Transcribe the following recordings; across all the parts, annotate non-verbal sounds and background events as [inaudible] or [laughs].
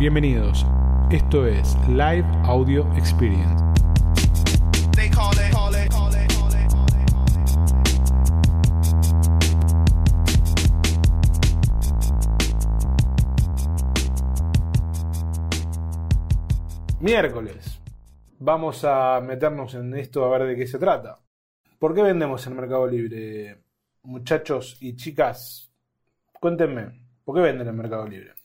Bienvenidos. Esto es Live Audio Experience. Miércoles. Vamos a meternos en esto a ver de qué se trata. ¿Por qué vendemos en Mercado Libre, muchachos y chicas? Cuéntenme, ¿por qué venden en Mercado Libre?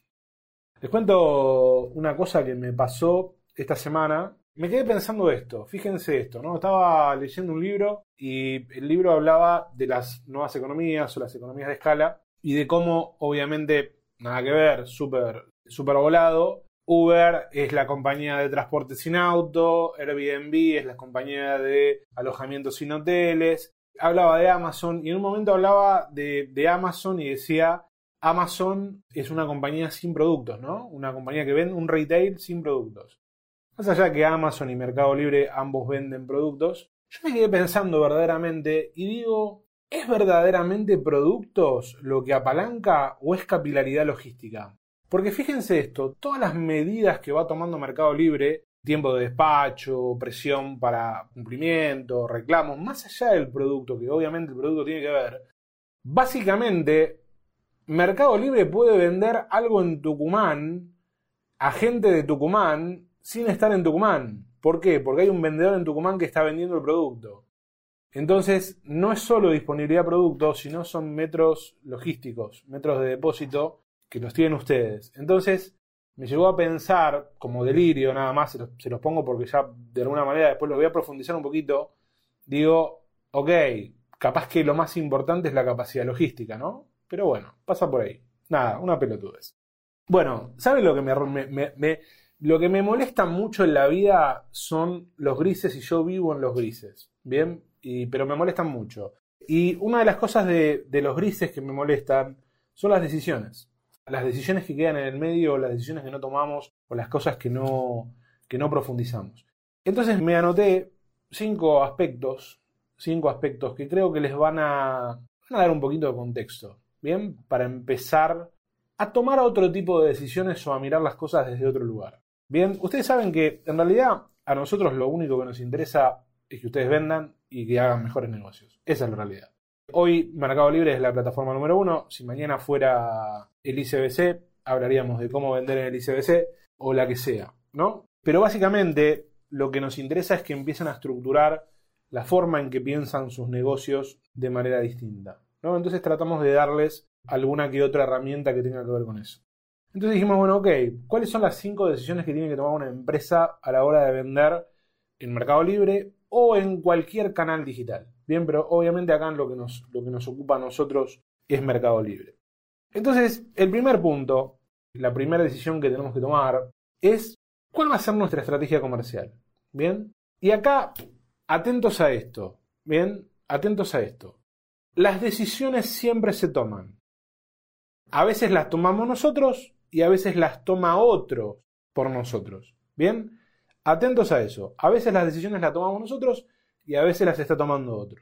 Les cuento una cosa que me pasó esta semana. Me quedé pensando esto, fíjense esto, ¿no? Estaba leyendo un libro y el libro hablaba de las nuevas economías o las economías de escala y de cómo, obviamente, nada que ver, súper super volado. Uber es la compañía de transporte sin auto, Airbnb es la compañía de alojamiento sin hoteles. Hablaba de Amazon y en un momento hablaba de, de Amazon y decía Amazon es una compañía sin productos, ¿no? Una compañía que vende un retail sin productos. Más allá que Amazon y Mercado Libre ambos venden productos, yo me quedé pensando verdaderamente y digo, ¿es verdaderamente productos lo que apalanca o es capilaridad logística? Porque fíjense esto, todas las medidas que va tomando Mercado Libre, tiempo de despacho, presión para cumplimiento, reclamos, más allá del producto, que obviamente el producto tiene que ver, básicamente Mercado Libre puede vender algo en Tucumán a gente de Tucumán sin estar en Tucumán. ¿Por qué? Porque hay un vendedor en Tucumán que está vendiendo el producto. Entonces, no es solo disponibilidad de productos, sino son metros logísticos, metros de depósito que los tienen ustedes. Entonces, me llegó a pensar, como delirio nada más, se los, se los pongo porque ya de alguna manera después lo voy a profundizar un poquito, digo, ok, capaz que lo más importante es la capacidad logística, ¿no? Pero bueno, pasa por ahí. Nada, una pelotudez. Bueno, ¿saben lo que me, lo que me molesta mucho en la vida son los grises y yo vivo en los grises? ¿Bien? Pero me molestan mucho. Y una de las cosas de, de los grises que me molestan son las decisiones. Las decisiones que quedan en el medio, las decisiones que no tomamos o las cosas que no, que no profundizamos. Entonces me anoté cinco aspectos, cinco aspectos que creo que les van a, van a dar un poquito de contexto. Bien, para empezar a tomar otro tipo de decisiones o a mirar las cosas desde otro lugar. Bien, ustedes saben que en realidad a nosotros lo único que nos interesa es que ustedes vendan y que hagan mejores negocios. Esa es la realidad. Hoy Mercado Libre es la plataforma número uno. Si mañana fuera el ICBC, hablaríamos de cómo vender en el ICBC o la que sea, ¿no? Pero básicamente lo que nos interesa es que empiecen a estructurar la forma en que piensan sus negocios de manera distinta. Entonces tratamos de darles alguna que otra herramienta que tenga que ver con eso. Entonces dijimos, bueno, ok, ¿cuáles son las cinco decisiones que tiene que tomar una empresa a la hora de vender en Mercado Libre o en cualquier canal digital? Bien, pero obviamente acá lo que nos, lo que nos ocupa a nosotros es Mercado Libre. Entonces, el primer punto, la primera decisión que tenemos que tomar es cuál va a ser nuestra estrategia comercial. Bien, y acá, atentos a esto. Bien, atentos a esto las decisiones siempre se toman. A veces las tomamos nosotros y a veces las toma otro por nosotros. ¿Bien? Atentos a eso. A veces las decisiones las tomamos nosotros y a veces las está tomando otro.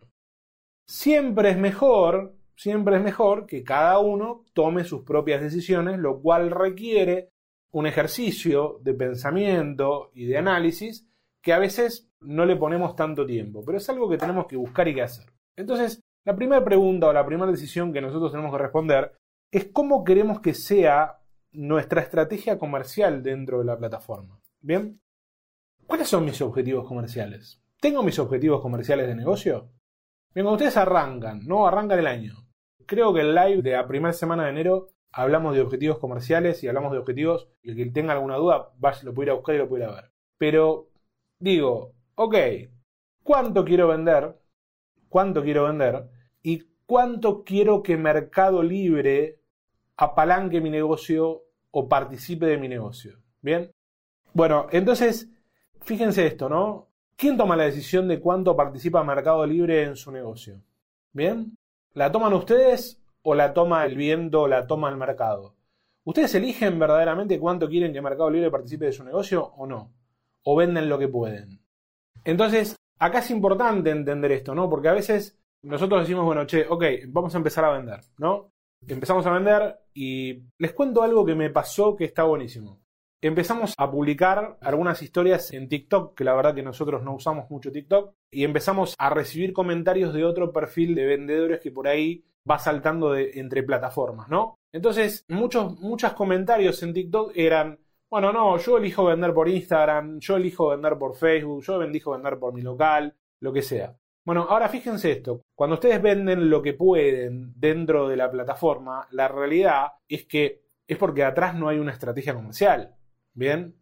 Siempre es mejor, siempre es mejor que cada uno tome sus propias decisiones, lo cual requiere un ejercicio de pensamiento y de análisis que a veces no le ponemos tanto tiempo, pero es algo que tenemos que buscar y que hacer. Entonces, la primera pregunta o la primera decisión que nosotros tenemos que responder es cómo queremos que sea nuestra estrategia comercial dentro de la plataforma. ¿Bien? ¿Cuáles son mis objetivos comerciales? ¿Tengo mis objetivos comerciales de negocio? Bien, cuando ustedes arrancan, ¿no? Arrancan el año. Creo que el live de la primera semana de enero hablamos de objetivos comerciales y hablamos de objetivos. Y el que tenga alguna duda, lo puede ir a buscar y lo puede ver. Pero digo, ok, ¿cuánto quiero vender? ¿Cuánto quiero vender? Cuánto quiero que Mercado Libre apalanque mi negocio o participe de mi negocio. ¿Bien? Bueno, entonces, fíjense esto, ¿no? ¿Quién toma la decisión de cuánto participa Mercado Libre en su negocio? ¿Bien? ¿La toman ustedes o la toma el viento o la toma el mercado? ¿Ustedes eligen verdaderamente cuánto quieren que Mercado Libre participe de su negocio o no? ¿O venden lo que pueden? Entonces, acá es importante entender esto, ¿no? Porque a veces nosotros decimos, bueno, che, ok, vamos a empezar a vender, ¿no? Empezamos a vender y les cuento algo que me pasó que está buenísimo. empezamos a publicar algunas historias en TikTok, que la verdad que nosotros no usamos mucho TikTok, y empezamos a recibir comentarios de otro perfil de vendedores que por ahí va saltando de, entre plataformas, ¿no? Entonces, muchos, muchos comentarios en TikTok eran, bueno, no, yo elijo vender por Instagram, yo elijo vender por Facebook, yo elijo vender por mi local, lo que sea. Bueno, ahora fíjense esto, cuando ustedes venden lo que pueden dentro de la plataforma, la realidad es que es porque atrás no hay una estrategia comercial. Bien,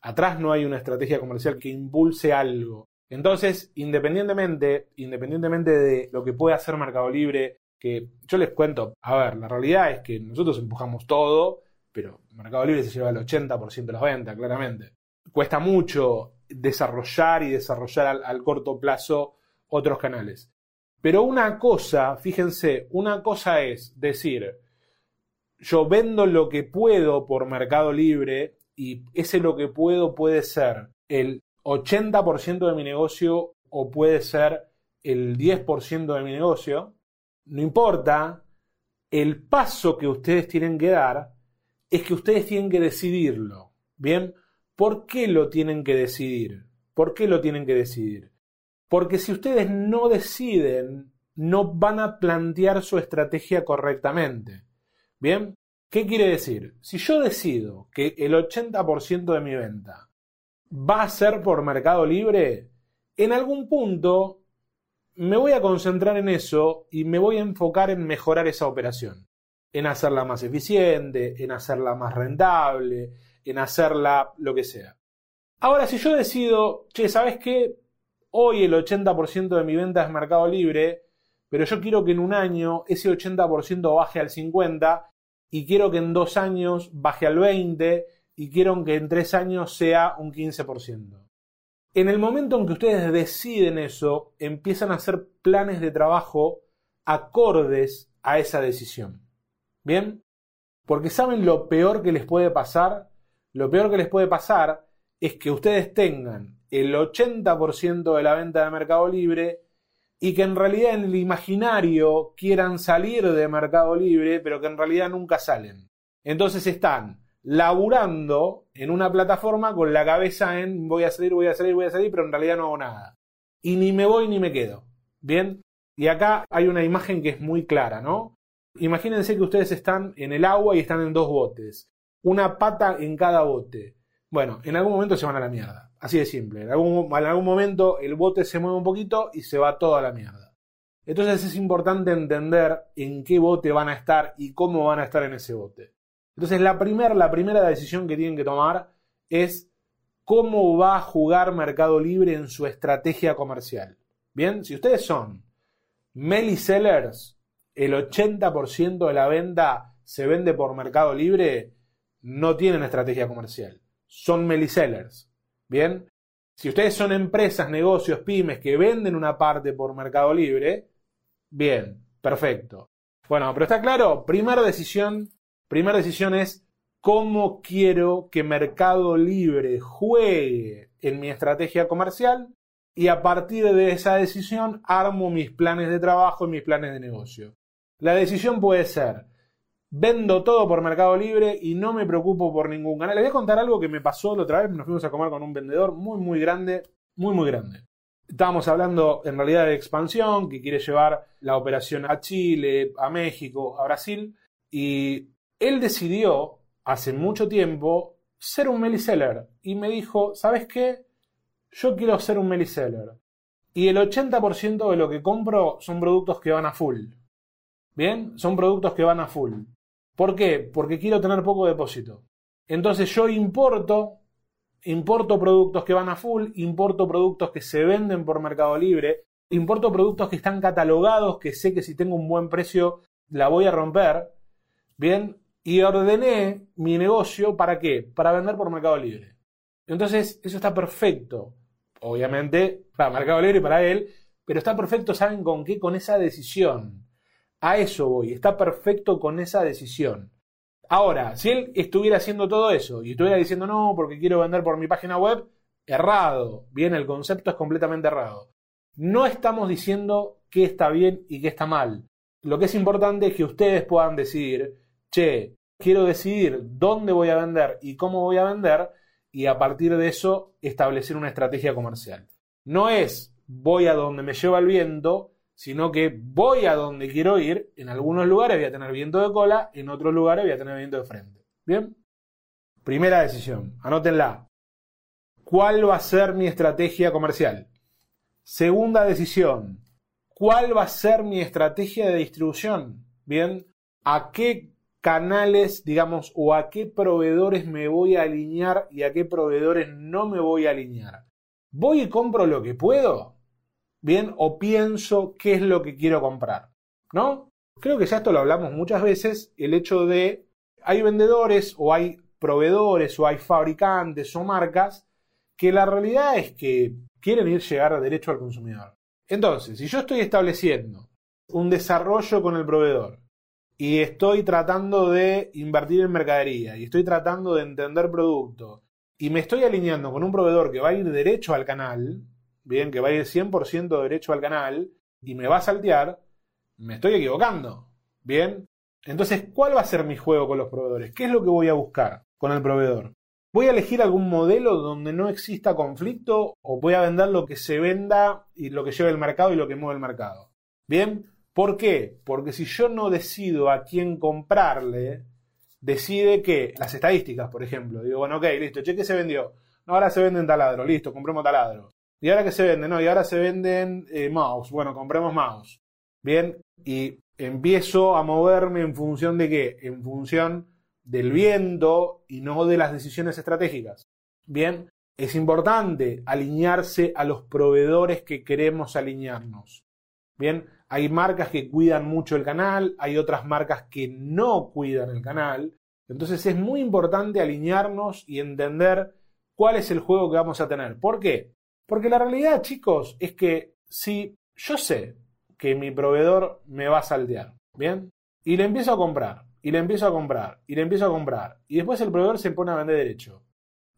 atrás no hay una estrategia comercial que impulse algo. Entonces, independientemente, independientemente de lo que pueda hacer Mercado Libre, que yo les cuento, a ver, la realidad es que nosotros empujamos todo, pero Mercado Libre se lleva el 80% de las ventas, claramente. Cuesta mucho desarrollar y desarrollar al, al corto plazo otros canales. Pero una cosa, fíjense, una cosa es decir, yo vendo lo que puedo por Mercado Libre y ese lo que puedo puede ser el 80% de mi negocio o puede ser el 10% de mi negocio, no importa, el paso que ustedes tienen que dar es que ustedes tienen que decidirlo. ¿Bien? ¿Por qué lo tienen que decidir? ¿Por qué lo tienen que decidir? Porque si ustedes no deciden, no van a plantear su estrategia correctamente. ¿Bien? ¿Qué quiere decir? Si yo decido que el 80% de mi venta va a ser por Mercado Libre, en algún punto me voy a concentrar en eso y me voy a enfocar en mejorar esa operación, en hacerla más eficiente, en hacerla más rentable, en hacerla lo que sea. Ahora, si yo decido, che, ¿sabes qué? Hoy el 80% de mi venta es Mercado Libre, pero yo quiero que en un año ese 80% baje al 50% y quiero que en dos años baje al 20% y quiero que en tres años sea un 15%. En el momento en que ustedes deciden eso, empiezan a hacer planes de trabajo acordes a esa decisión. ¿Bien? Porque saben lo peor que les puede pasar. Lo peor que les puede pasar es que ustedes tengan el 80% de la venta de Mercado Libre y que en realidad en el imaginario quieran salir de Mercado Libre, pero que en realidad nunca salen. Entonces están laburando en una plataforma con la cabeza en voy a salir, voy a salir, voy a salir, pero en realidad no hago nada. Y ni me voy ni me quedo. ¿Bien? Y acá hay una imagen que es muy clara, ¿no? Imagínense que ustedes están en el agua y están en dos botes. Una pata en cada bote. Bueno, en algún momento se van a la mierda. Así de simple. En algún, en algún momento el bote se mueve un poquito y se va toda la mierda. Entonces es importante entender en qué bote van a estar y cómo van a estar en ese bote. Entonces la, la primera decisión que tienen que tomar es cómo va a jugar Mercado Libre en su estrategia comercial. Bien, si ustedes son Meli Sellers, el 80% de la venta se vende por Mercado Libre, no tienen estrategia comercial. Son Meli Sellers. Bien, si ustedes son empresas, negocios, pymes que venden una parte por Mercado Libre, bien, perfecto. Bueno, pero está claro, primera decisión, primera decisión es cómo quiero que Mercado Libre juegue en mi estrategia comercial y a partir de esa decisión armo mis planes de trabajo y mis planes de negocio. La decisión puede ser Vendo todo por Mercado Libre y no me preocupo por ningún canal. Les voy a contar algo que me pasó la otra vez. Nos fuimos a comer con un vendedor muy, muy grande. Muy, muy grande. Estábamos hablando en realidad de expansión, que quiere llevar la operación a Chile, a México, a Brasil. Y él decidió hace mucho tiempo ser un meliseller. Y me dijo, ¿sabes qué? Yo quiero ser un meliseller. Y el 80% de lo que compro son productos que van a full. Bien, son productos que van a full. ¿Por qué? Porque quiero tener poco depósito. Entonces yo importo, importo productos que van a full, importo productos que se venden por Mercado Libre, importo productos que están catalogados, que sé que si tengo un buen precio la voy a romper. Bien, y ordené mi negocio para qué? Para vender por Mercado Libre. Entonces, eso está perfecto. Obviamente, para Mercado Libre y para él, pero está perfecto, ¿saben con qué? Con esa decisión. A eso voy, está perfecto con esa decisión. Ahora, si él estuviera haciendo todo eso y estuviera diciendo no, porque quiero vender por mi página web, errado. Bien, el concepto es completamente errado. No estamos diciendo qué está bien y qué está mal. Lo que es importante es que ustedes puedan decidir, che, quiero decidir dónde voy a vender y cómo voy a vender y a partir de eso establecer una estrategia comercial. No es voy a donde me lleva el viento, sino que voy a donde quiero ir. En algunos lugares voy a tener viento de cola, en otros lugares voy a tener viento de frente. ¿Bien? Primera decisión, anótenla. ¿Cuál va a ser mi estrategia comercial? Segunda decisión, ¿cuál va a ser mi estrategia de distribución? Bien, ¿a qué canales, digamos, o a qué proveedores me voy a alinear y a qué proveedores no me voy a alinear? ¿Voy y compro lo que puedo? Bien, o pienso qué es lo que quiero comprar, ¿no? Creo que ya esto lo hablamos muchas veces, el hecho de hay vendedores o hay proveedores o hay fabricantes o marcas que la realidad es que quieren ir llegar derecho al consumidor. Entonces, si yo estoy estableciendo un desarrollo con el proveedor y estoy tratando de invertir en mercadería y estoy tratando de entender producto y me estoy alineando con un proveedor que va a ir derecho al canal, bien, que va a ir 100% derecho al canal y me va a saltear, me estoy equivocando, bien. Entonces, ¿cuál va a ser mi juego con los proveedores? ¿Qué es lo que voy a buscar con el proveedor? ¿Voy a elegir algún modelo donde no exista conflicto o voy a vender lo que se venda y lo que lleve el mercado y lo que mueve el mercado? Bien, ¿por qué? Porque si yo no decido a quién comprarle, decide que las estadísticas, por ejemplo, digo, bueno, ok, listo, cheque se vendió. Ahora se venden taladro, listo, compremos taladro. ¿Y ahora qué se vende? No, y ahora se venden eh, mouse. Bueno, compremos mouse. Bien, y empiezo a moverme en función de qué? En función del viento y no de las decisiones estratégicas. Bien, es importante alinearse a los proveedores que queremos alinearnos. Bien, hay marcas que cuidan mucho el canal, hay otras marcas que no cuidan el canal. Entonces es muy importante alinearnos y entender cuál es el juego que vamos a tener. ¿Por qué? Porque la realidad, chicos, es que si yo sé que mi proveedor me va a saltear, ¿bien? Y le empiezo a comprar, y le empiezo a comprar, y le empiezo a comprar, y después el proveedor se pone a vender derecho,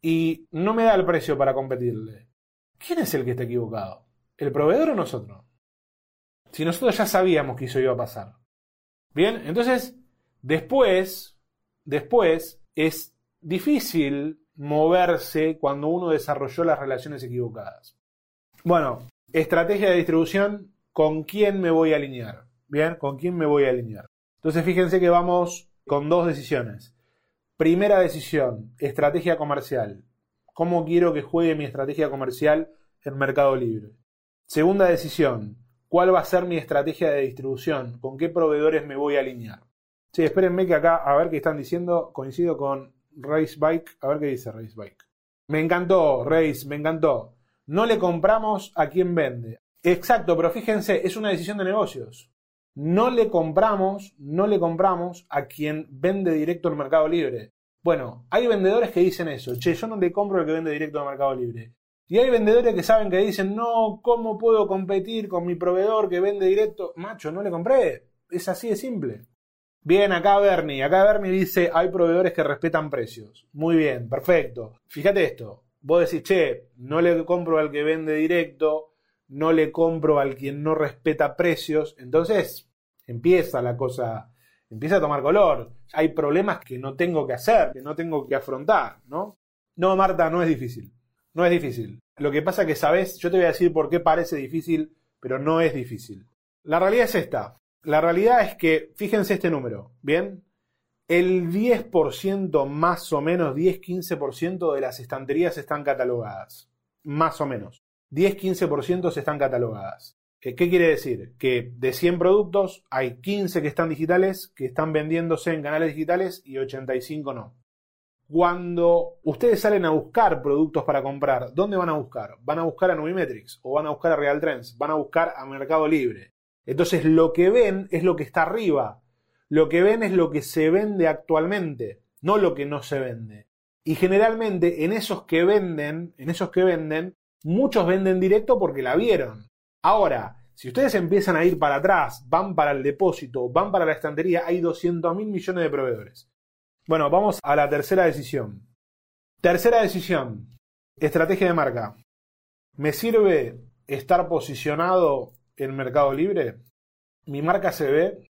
y no me da el precio para competirle. ¿Quién es el que está equivocado? ¿El proveedor o nosotros? Si nosotros ya sabíamos que eso iba a pasar. Bien, entonces, después, después es difícil moverse cuando uno desarrolló las relaciones equivocadas. Bueno, estrategia de distribución, ¿con quién me voy a alinear? Bien, ¿con quién me voy a alinear? Entonces fíjense que vamos con dos decisiones. Primera decisión, estrategia comercial. ¿Cómo quiero que juegue mi estrategia comercial en Mercado Libre? Segunda decisión, ¿cuál va a ser mi estrategia de distribución? ¿Con qué proveedores me voy a alinear? Sí, espérenme que acá, a ver qué están diciendo, coincido con Race Bike, a ver qué dice Race Bike. Me encantó, Race, me encantó. No le compramos a quien vende. Exacto, pero fíjense, es una decisión de negocios no le compramos, no le compramos a quien vende directo al Mercado Libre. Bueno, hay vendedores que dicen eso, che, yo no le compro al que vende directo al Mercado Libre. Y hay vendedores que saben que dicen, no, ¿cómo puedo competir con mi proveedor que vende directo? Macho, no le compré. Es así de simple. Bien, acá Bernie, acá Bernie dice, hay proveedores que respetan precios. Muy bien, perfecto. Fíjate esto, vos decís, che, no le compro al que vende directo, no le compro al quien no respeta precios, entonces empieza la cosa, empieza a tomar color. Hay problemas que no tengo que hacer, que no tengo que afrontar, ¿no? No, Marta, no es difícil. No es difícil. Lo que pasa que sabes, yo te voy a decir por qué parece difícil, pero no es difícil. La realidad es esta. La realidad es que, fíjense este número, ¿bien? El 10% más o menos, 10-15% de las estanterías están catalogadas. Más o menos. 10-15% están catalogadas. ¿Qué quiere decir? Que de 100 productos hay 15 que están digitales, que están vendiéndose en canales digitales y 85 no. Cuando ustedes salen a buscar productos para comprar, ¿dónde van a buscar? Van a buscar a Nubimetrics o van a buscar a Real Trends, van a buscar a Mercado Libre. Entonces lo que ven es lo que está arriba. Lo que ven es lo que se vende actualmente, no lo que no se vende. Y generalmente en esos que venden, en esos que venden, muchos venden directo porque la vieron. Ahora, si ustedes empiezan a ir para atrás, van para el depósito, van para la estantería, hay 200 mil millones de proveedores. Bueno, vamos a la tercera decisión. Tercera decisión, estrategia de marca. ¿Me sirve estar posicionado en Mercado Libre? ¿Mi marca se ve?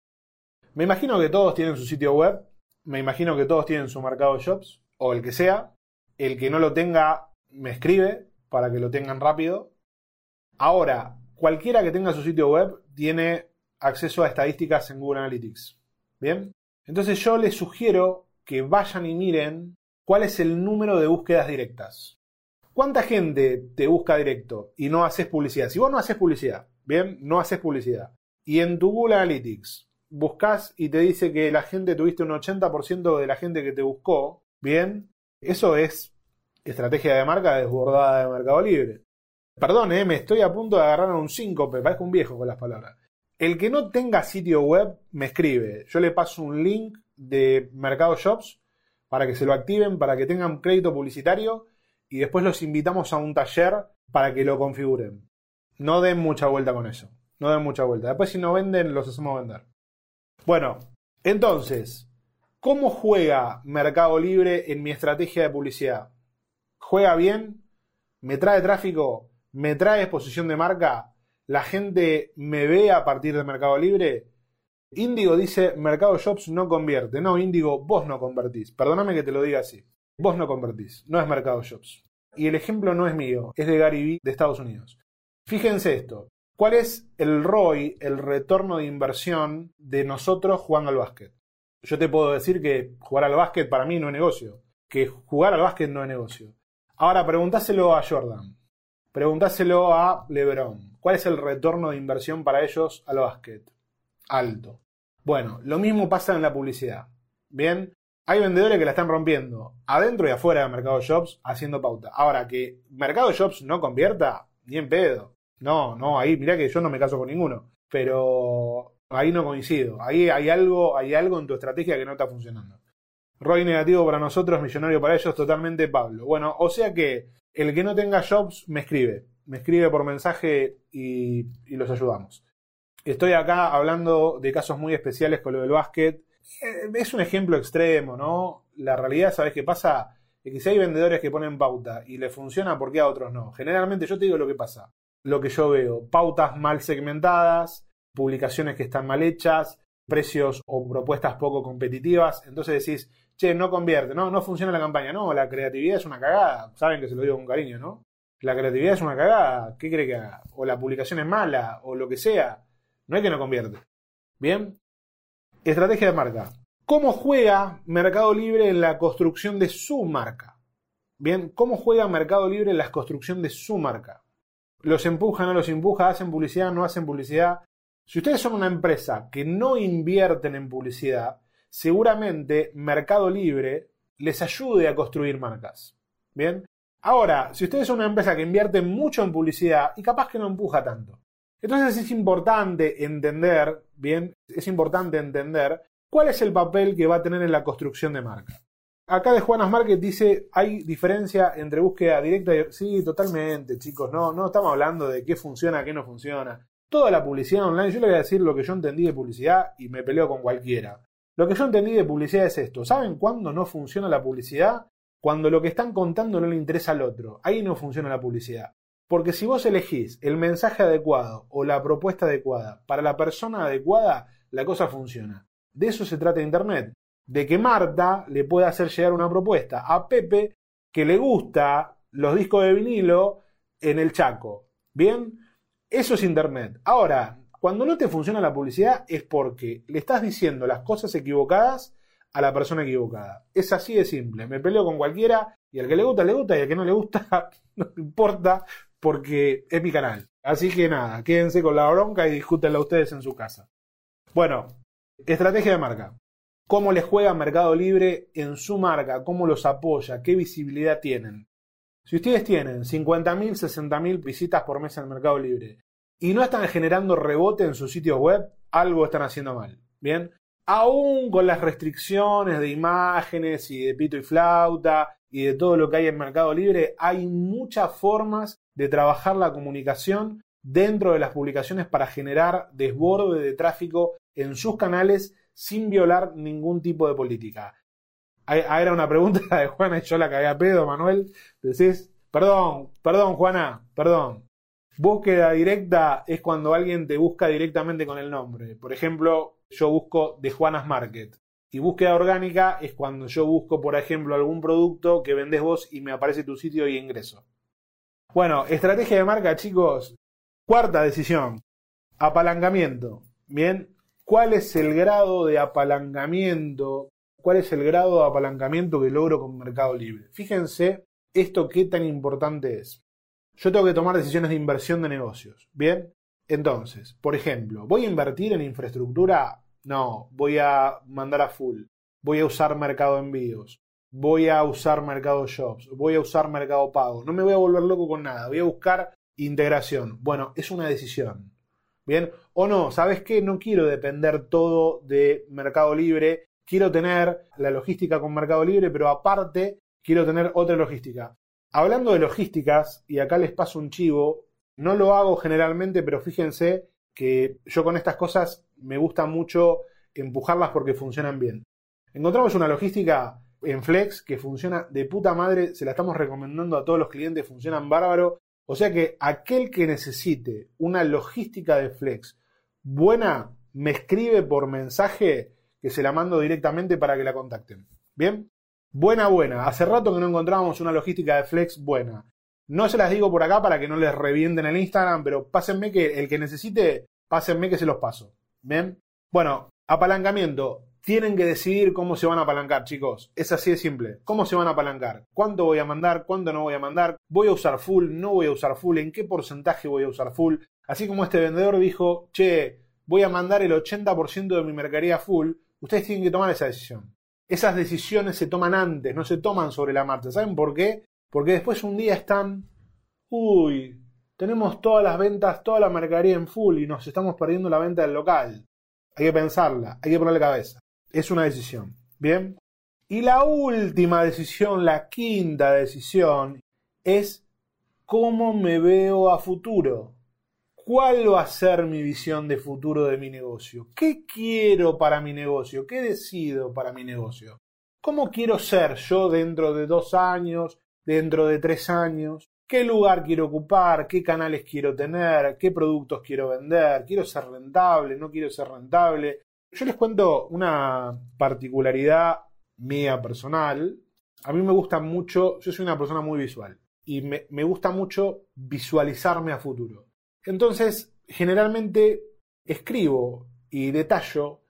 Me imagino que todos tienen su sitio web, me imagino que todos tienen su mercado Shops, o el que sea. El que no lo tenga, me escribe para que lo tengan rápido. Ahora, cualquiera que tenga su sitio web tiene acceso a estadísticas en Google Analytics. ¿Bien? Entonces yo les sugiero que vayan y miren cuál es el número de búsquedas directas. ¿Cuánta gente te busca directo y no haces publicidad? Si vos no haces publicidad, bien, no haces publicidad. Y en tu Google Analytics buscas y te dice que la gente tuviste un 80% de la gente que te buscó, bien, eso es estrategia de marca desbordada de Mercado Libre. Perdón, eh, me estoy a punto de agarrar a un 5, me parezco un viejo con las palabras. El que no tenga sitio web me escribe. Yo le paso un link de Mercado Shops para que se lo activen, para que tengan crédito publicitario y después los invitamos a un taller para que lo configuren. No den mucha vuelta con eso. No den mucha vuelta. Después si no venden, los hacemos vender. Bueno, entonces, ¿cómo juega Mercado Libre en mi estrategia de publicidad? ¿Juega bien? ¿Me trae tráfico? ¿Me trae exposición de marca? ¿La gente me ve a partir de Mercado Libre? Índigo dice, Mercado Shops no convierte. No, Índigo, vos no convertís. Perdóname que te lo diga así. Vos no convertís. No es Mercado Shops. Y el ejemplo no es mío, es de Gary Vee de Estados Unidos. Fíjense esto. ¿Cuál es el ROI, el retorno de inversión de nosotros jugando al básquet? Yo te puedo decir que jugar al básquet para mí no es negocio. Que jugar al básquet no es negocio. Ahora, preguntáselo a Jordan. Preguntáselo a LeBron. ¿Cuál es el retorno de inversión para ellos al básquet? Alto. Bueno, lo mismo pasa en la publicidad. Bien, hay vendedores que la están rompiendo, adentro y afuera de Mercado Shops, haciendo pauta. Ahora, que Mercado Shops no convierta, ni en pedo. No, no, ahí mirá que yo no me caso con ninguno. Pero ahí no coincido. Ahí hay algo, hay algo en tu estrategia que no está funcionando. ROI negativo para nosotros, millonario para ellos, totalmente Pablo. Bueno, o sea que el que no tenga shops me escribe. Me escribe por mensaje y, los ayudamos. Estoy acá hablando de casos muy especiales con lo del básquet eh, es un ejemplo extremo, ¿no? La realidad, ¿sabes qué pasa? Que si hay vendedores que ponen pauta y le funciona, ¿por qué a otros no? Generalmente yo te digo lo que pasa. Lo que yo veo, pautas mal segmentadas, publicaciones que están mal hechas, precios o propuestas poco competitivas. Entonces decís, che, no convierte, no, no funciona la campaña. No, la creatividad es una cagada. Saben que se lo digo con cariño, ¿no? La creatividad es una cagada. ¿Qué cree que haga? O la publicación es mala, o lo que sea. No es que no convierte. ¿Bien? Estrategia de marca. ¿Cómo juega Mercado Libre en la construcción de su marca? Bien, ¿cómo juega Mercado Libre en la construcción de su marca? ¿Los empuja, no los empuja? ¿Hacen publicidad, no hacen publicidad? Si ustedes son una empresa que no invierten en publicidad, seguramente Mercado Libre les ayude a construir marcas. Bien. Ahora, si ustedes son una empresa que invierte mucho en publicidad y capaz que no empuja tanto, entonces es importante entender, bien, es importante entender cuál es el papel que va a tener en la construcción de marca. Acá de Juanas Market dice, hay diferencia entre búsqueda directa y... Sí, totalmente, chicos, no, no estamos hablando de qué funciona, qué no funciona. Toda la publicidad online, yo le voy a decir lo que yo entendí de publicidad y me peleo con cualquiera. Lo que yo entendí de publicidad es esto. ¿Saben cuándo no funciona la publicidad? Cuando lo que están contando no le interesa al otro. Ahí no funciona la publicidad. Porque si vos elegís el mensaje adecuado o la propuesta adecuada para la persona adecuada, la cosa funciona. De eso se trata Internet. De que Marta le pueda hacer llegar una propuesta a Pepe que le gusta los discos de vinilo en el Chaco. ¿Bien? Eso es Internet. Ahora, cuando no te funciona la publicidad es porque le estás diciendo las cosas equivocadas a la persona equivocada. Es así de simple. Me peleo con cualquiera y al que le gusta, le gusta y al que no le gusta, [laughs] no importa porque es mi canal. Así que nada, quédense con la bronca y discútenla ustedes en su casa. Bueno, estrategia de marca. ¿Cómo les juega Mercado Libre en su marca? ¿Cómo los apoya? ¿Qué visibilidad tienen? Si ustedes tienen 50.000, 60.000 visitas por mes en Mercado Libre y no están generando rebote en sus sitios web, algo están haciendo mal. Bien, aún con las restricciones de imágenes y de pito y flauta y de todo lo que hay en Mercado Libre, hay muchas formas de trabajar la comunicación dentro de las publicaciones para generar desborde de tráfico en sus canales sin violar ningún tipo de política. Ah, era una pregunta [laughs] de Juana y yo la cagué a pedo, Manuel. Decís, perdón, perdón, Juana, perdón. Búsqueda directa es cuando alguien te busca directamente con el nombre. Por ejemplo, yo busco de Juanas Market Y búsqueda orgánica es cuando yo busco, por ejemplo, algún producto que vendes vos y me aparece tu sitio y ingreso. Bueno, estrategia de marca, chicos. Cuarta decisión. Apalancamiento. Bien, ¿cuál es el grado de apalancamiento? ¿Cuál es el grado de apalancamiento que logro con Mercado Libre? Fíjense esto qué tan importante es. Yo tengo que tomar decisiones de inversión de negocios. Bien, entonces, por ejemplo, ¿voy a invertir en infraestructura? No, voy a mandar a full. Voy a usar mercado envíos. Voy a usar mercado shops. Voy a usar mercado pago. No me voy a volver loco con nada. Voy a buscar integración. Bueno, es una decisión. Bien, o no, ¿sabes qué? No quiero depender todo de Mercado Libre. Quiero tener la logística con Mercado Libre, pero aparte quiero tener otra logística. Hablando de logísticas, y acá les paso un chivo, no lo hago generalmente, pero fíjense que yo con estas cosas me gusta mucho empujarlas porque funcionan bien. Encontramos una logística en Flex que funciona de puta madre, se la estamos recomendando a todos los clientes, funcionan bárbaro. O sea que aquel que necesite una logística de Flex buena, me escribe por mensaje que se la mando directamente para que la contacten. ¿Bien? Buena, buena. Hace rato que no encontrábamos una logística de Flex buena. No se las digo por acá para que no les revienten el Instagram, pero pásenme que el que necesite, pásenme que se los paso. ¿Bien? Bueno, apalancamiento. Tienen que decidir cómo se van a apalancar, chicos. Es así de simple. ¿Cómo se van a apalancar? ¿Cuánto voy a mandar? ¿Cuánto no voy a mandar? ¿Voy a usar full? ¿No voy a usar full? ¿En qué porcentaje voy a usar full? Así como este vendedor dijo, che, voy a mandar el 80% de mi mercadería full, ustedes tienen que tomar esa decisión. Esas decisiones se toman antes, no se toman sobre la marcha. ¿Saben por qué? Porque después un día están, uy, tenemos todas las ventas, toda la mercadería en full y nos estamos perdiendo la venta del local. Hay que pensarla, hay que ponerle cabeza. Es una decisión. Bien. Y la última decisión, la quinta decisión, es cómo me veo a futuro. ¿Cuál va a ser mi visión de futuro de mi negocio? ¿Qué quiero para mi negocio? ¿Qué decido para mi negocio? ¿Cómo quiero ser yo dentro de dos años, dentro de tres años, qué lugar quiero ocupar, qué canales quiero tener, qué productos quiero vender, quiero ser rentable, no quiero ser rentable. Yo les cuento una particularidad mía personal. A mí me gusta mucho, yo soy una persona muy visual y me, me gusta mucho visualizarme a futuro. Entonces, generalmente escribo y detallo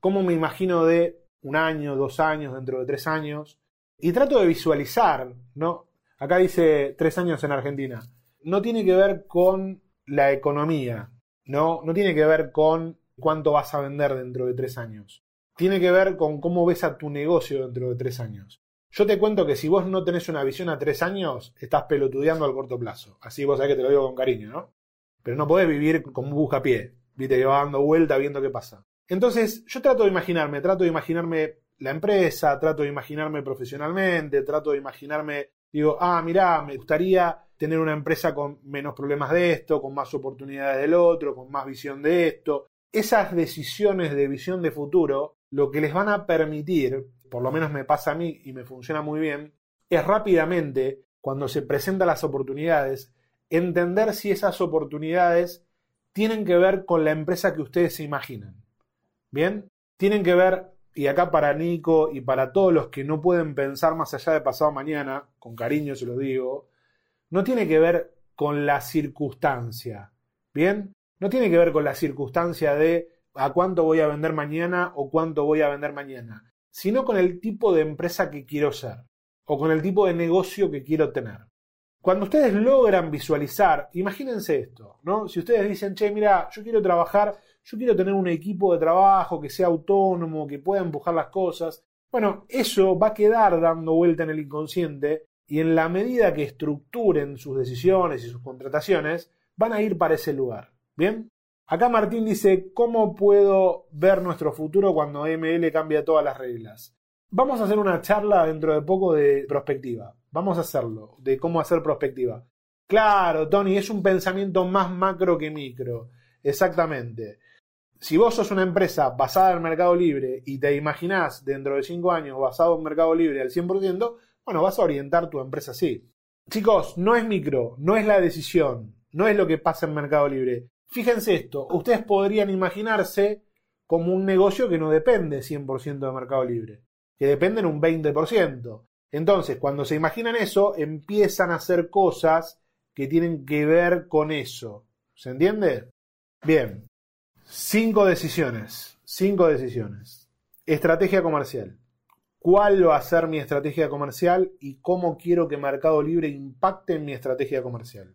cómo me imagino de un año, dos años, dentro de tres años, y trato de visualizar, ¿no? Acá dice tres años en Argentina. No tiene que ver con la economía, ¿no? No tiene que ver con cuánto vas a vender dentro de tres años. Tiene que ver con cómo ves a tu negocio dentro de tres años. Yo te cuento que si vos no tenés una visión a tres años, estás pelotudeando al corto plazo. Así vos sabés que te lo digo con cariño, ¿no? Pero no podés vivir como un buscapié, viste, que va dando vuelta viendo qué pasa. Entonces, yo trato de imaginarme, trato de imaginarme la empresa, trato de imaginarme profesionalmente, trato de imaginarme, digo, ah, mirá, me gustaría tener una empresa con menos problemas de esto, con más oportunidades del otro, con más visión de esto. Esas decisiones de visión de futuro, lo que les van a permitir, por lo menos me pasa a mí y me funciona muy bien, es rápidamente, cuando se presentan las oportunidades, entender si esas oportunidades tienen que ver con la empresa que ustedes se imaginan. ¿Bien? Tienen que ver y acá para Nico y para todos los que no pueden pensar más allá de pasado mañana, con cariño se lo digo, no tiene que ver con la circunstancia, ¿bien? No tiene que ver con la circunstancia de a cuánto voy a vender mañana o cuánto voy a vender mañana, sino con el tipo de empresa que quiero ser o con el tipo de negocio que quiero tener. Cuando ustedes logran visualizar, imagínense esto, ¿no? Si ustedes dicen, che, mira, yo quiero trabajar yo quiero tener un equipo de trabajo que sea autónomo, que pueda empujar las cosas. Bueno, eso va a quedar dando vuelta en el inconsciente y en la medida que estructuren sus decisiones y sus contrataciones, van a ir para ese lugar. ¿Bien? Acá Martín dice, ¿cómo puedo ver nuestro futuro cuando ML cambia todas las reglas? Vamos a hacer una charla dentro de poco de prospectiva. Vamos a hacerlo, de cómo hacer prospectiva. Claro, Tony, es un pensamiento más macro que micro. Exactamente si vos sos una empresa basada en Mercado Libre y te imaginás dentro de 5 años basado en Mercado Libre al 100%, bueno, vas a orientar tu empresa así. Chicos, no es micro, no es la decisión, no es lo que pasa en Mercado Libre. Fíjense esto, ustedes podrían imaginarse como un negocio que no depende 100% de Mercado Libre, que depende en un 20%. Entonces, cuando se imaginan eso, empiezan a hacer cosas que tienen que ver con eso. ¿Se entiende? Bien. Cinco decisiones. Cinco decisiones. Estrategia comercial. ¿Cuál va a ser mi estrategia comercial y cómo quiero que Mercado Libre impacte en mi estrategia comercial?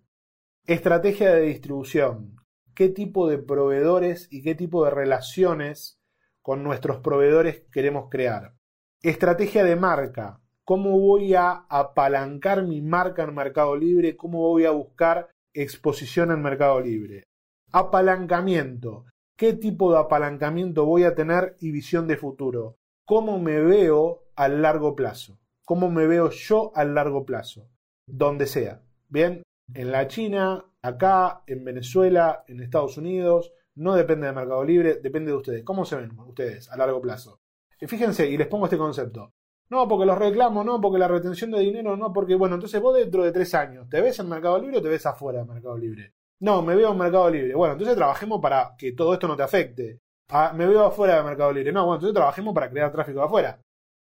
Estrategia de distribución. ¿Qué tipo de proveedores y qué tipo de relaciones con nuestros proveedores queremos crear? Estrategia de marca. ¿Cómo voy a apalancar mi marca en Mercado Libre? ¿Cómo voy a buscar exposición en Mercado Libre? Apalancamiento. ¿Qué tipo de apalancamiento voy a tener y visión de futuro? ¿Cómo me veo a largo plazo? ¿Cómo me veo yo a largo plazo? Donde sea. Bien, en la China, acá, en Venezuela, en Estados Unidos, no depende de Mercado Libre, depende de ustedes. ¿Cómo se ven ustedes a largo plazo? Fíjense, y les pongo este concepto. No, porque los reclamos, no, porque la retención de dinero, no, porque, bueno, entonces vos dentro de tres años, ¿te ves en Mercado Libre o te ves afuera de Mercado Libre? No, me veo en Mercado Libre. Bueno, entonces trabajemos para que todo esto no te afecte. Ah, me veo afuera de Mercado Libre. No, bueno, entonces trabajemos para crear tráfico de afuera.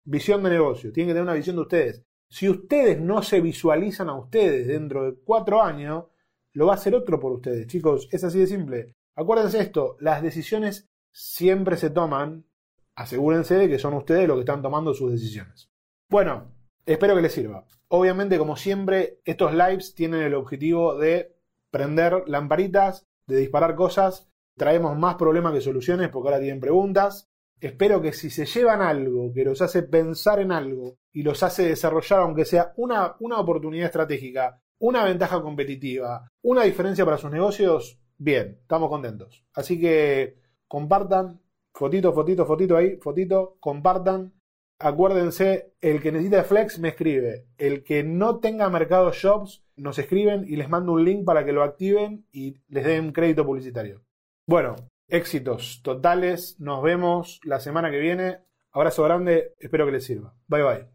Visión de negocio. Tienen que tener una visión de ustedes. Si ustedes no se visualizan a ustedes dentro de cuatro años, lo va a hacer otro por ustedes, chicos. Es así de simple. Acuérdense esto, las decisiones siempre se toman. Asegúrense de que son ustedes los que están tomando sus decisiones. Bueno, espero que les sirva. Obviamente, como siempre, estos lives tienen el objetivo de prender lamparitas, de disparar cosas. Traemos más problemas que soluciones porque ahora tienen preguntas. Espero que si se llevan algo que los hace pensar en algo y los hace desarrollar, aunque sea una, una oportunidad estratégica, una ventaja competitiva, una diferencia para sus negocios, bien, estamos contentos. Así que compartan, fotito, fotito, fotito ahí, fotito, compartan. Acuérdense, el que necesita Flex me escribe. El que no tenga Mercado Shops, nos escriben y les mando un link para que lo activen y les den crédito publicitario. Bueno, Éxitos totales. Nos vemos la semana que viene. Abrazo grande. Espero que les sirva. Bye bye.